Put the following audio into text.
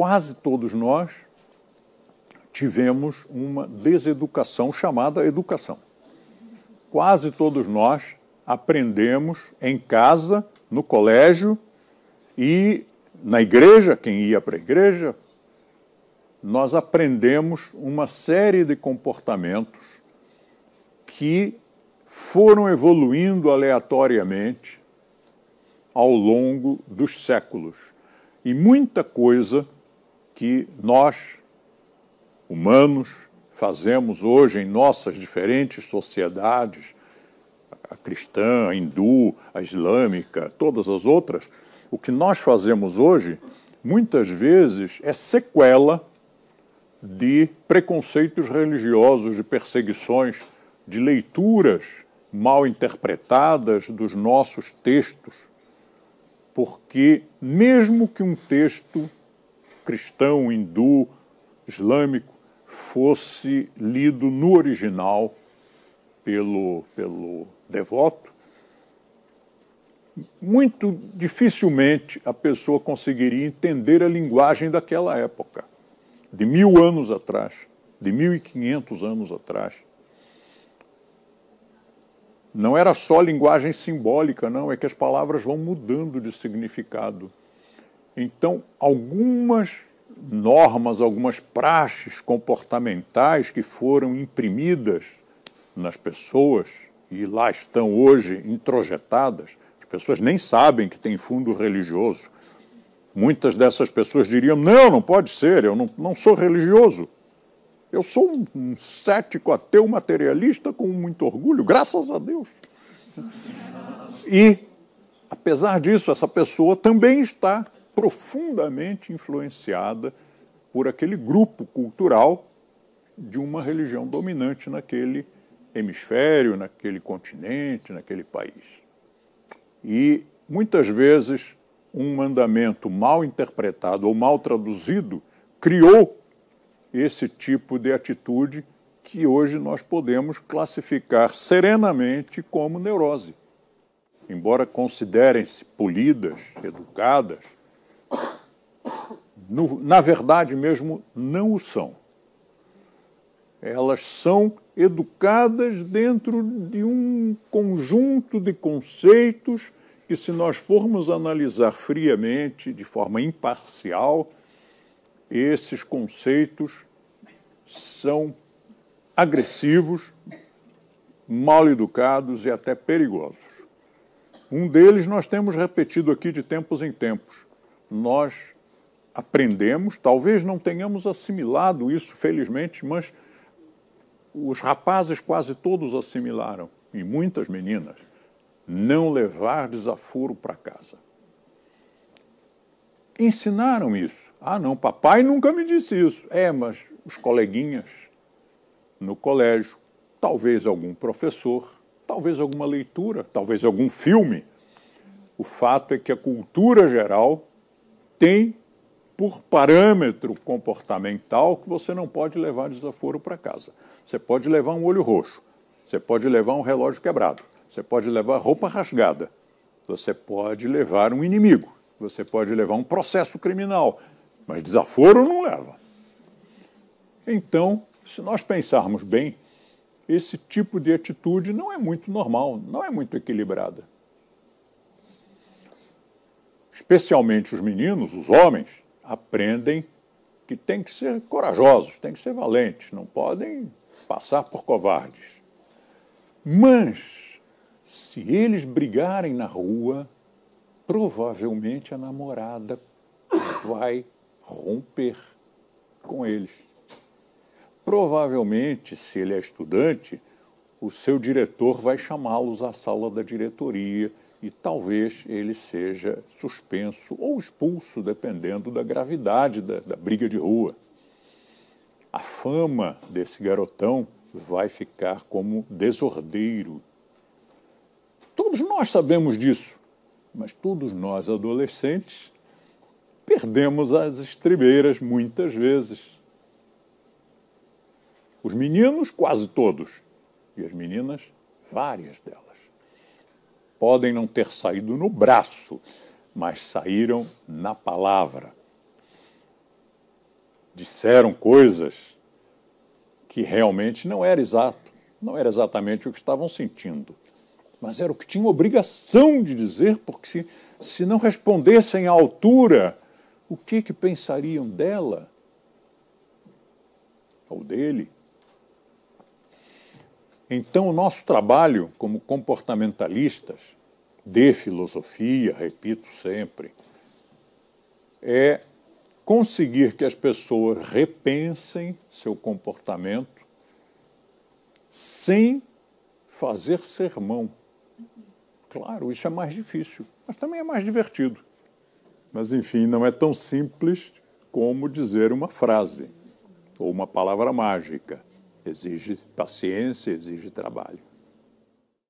quase todos nós tivemos uma deseducação chamada educação. Quase todos nós aprendemos em casa, no colégio e na igreja, quem ia para a igreja, nós aprendemos uma série de comportamentos que foram evoluindo aleatoriamente ao longo dos séculos. E muita coisa que nós, humanos, fazemos hoje em nossas diferentes sociedades, a cristã, a hindu, a islâmica, todas as outras, o que nós fazemos hoje, muitas vezes, é sequela de preconceitos religiosos, de perseguições, de leituras mal interpretadas dos nossos textos. Porque, mesmo que um texto cristão, hindu, islâmico, fosse lido no original pelo, pelo devoto, muito dificilmente a pessoa conseguiria entender a linguagem daquela época, de mil anos atrás, de mil e quinhentos anos atrás. Não era só linguagem simbólica, não, é que as palavras vão mudando de significado. Então, algumas normas, algumas praxes comportamentais que foram imprimidas nas pessoas e lá estão hoje introjetadas, as pessoas nem sabem que tem fundo religioso. Muitas dessas pessoas diriam: não, não pode ser, eu não, não sou religioso. Eu sou um, um cético ateu materialista com muito orgulho, graças a Deus. E, apesar disso, essa pessoa também está profundamente influenciada por aquele grupo cultural de uma religião dominante naquele hemisfério, naquele continente, naquele país. E muitas vezes um mandamento mal interpretado ou mal traduzido criou esse tipo de atitude que hoje nós podemos classificar serenamente como neurose. Embora considerem-se polidas, educadas, no, na verdade mesmo não o são. Elas são educadas dentro de um conjunto de conceitos que, se nós formos analisar friamente, de forma imparcial, esses conceitos são agressivos, mal educados e até perigosos. Um deles nós temos repetido aqui de tempos em tempos. Nós aprendemos, talvez não tenhamos assimilado isso, felizmente, mas os rapazes quase todos assimilaram, e muitas meninas, não levar desaforo para casa. Ensinaram isso. Ah, não, papai nunca me disse isso. É, mas os coleguinhas no colégio, talvez algum professor, talvez alguma leitura, talvez algum filme. O fato é que a cultura geral tem por parâmetro comportamental que você não pode levar desaforo para casa. Você pode levar um olho roxo, você pode levar um relógio quebrado, você pode levar roupa rasgada, você pode levar um inimigo, você pode levar um processo criminal, mas desaforo não leva. Então, se nós pensarmos bem, esse tipo de atitude não é muito normal, não é muito equilibrada. Especialmente os meninos, os homens, aprendem que têm que ser corajosos, têm que ser valentes, não podem passar por covardes. Mas, se eles brigarem na rua, provavelmente a namorada vai romper com eles. Provavelmente, se ele é estudante, o seu diretor vai chamá-los à sala da diretoria e talvez ele seja suspenso ou expulso, dependendo da gravidade da, da briga de rua. A fama desse garotão vai ficar como desordeiro. Todos nós sabemos disso, mas todos nós, adolescentes, perdemos as estribeiras muitas vezes. Os meninos, quase todos, e as meninas, várias delas podem não ter saído no braço, mas saíram na palavra. disseram coisas que realmente não era exato, não era exatamente o que estavam sentindo, mas era o que tinham obrigação de dizer, porque se, se não respondessem à altura, o que, que pensariam dela ou dele? Então, o nosso trabalho como comportamentalistas de filosofia, repito sempre, é conseguir que as pessoas repensem seu comportamento sem fazer sermão. Claro, isso é mais difícil, mas também é mais divertido. Mas, enfim, não é tão simples como dizer uma frase ou uma palavra mágica. Exige paciência, exige trabalho.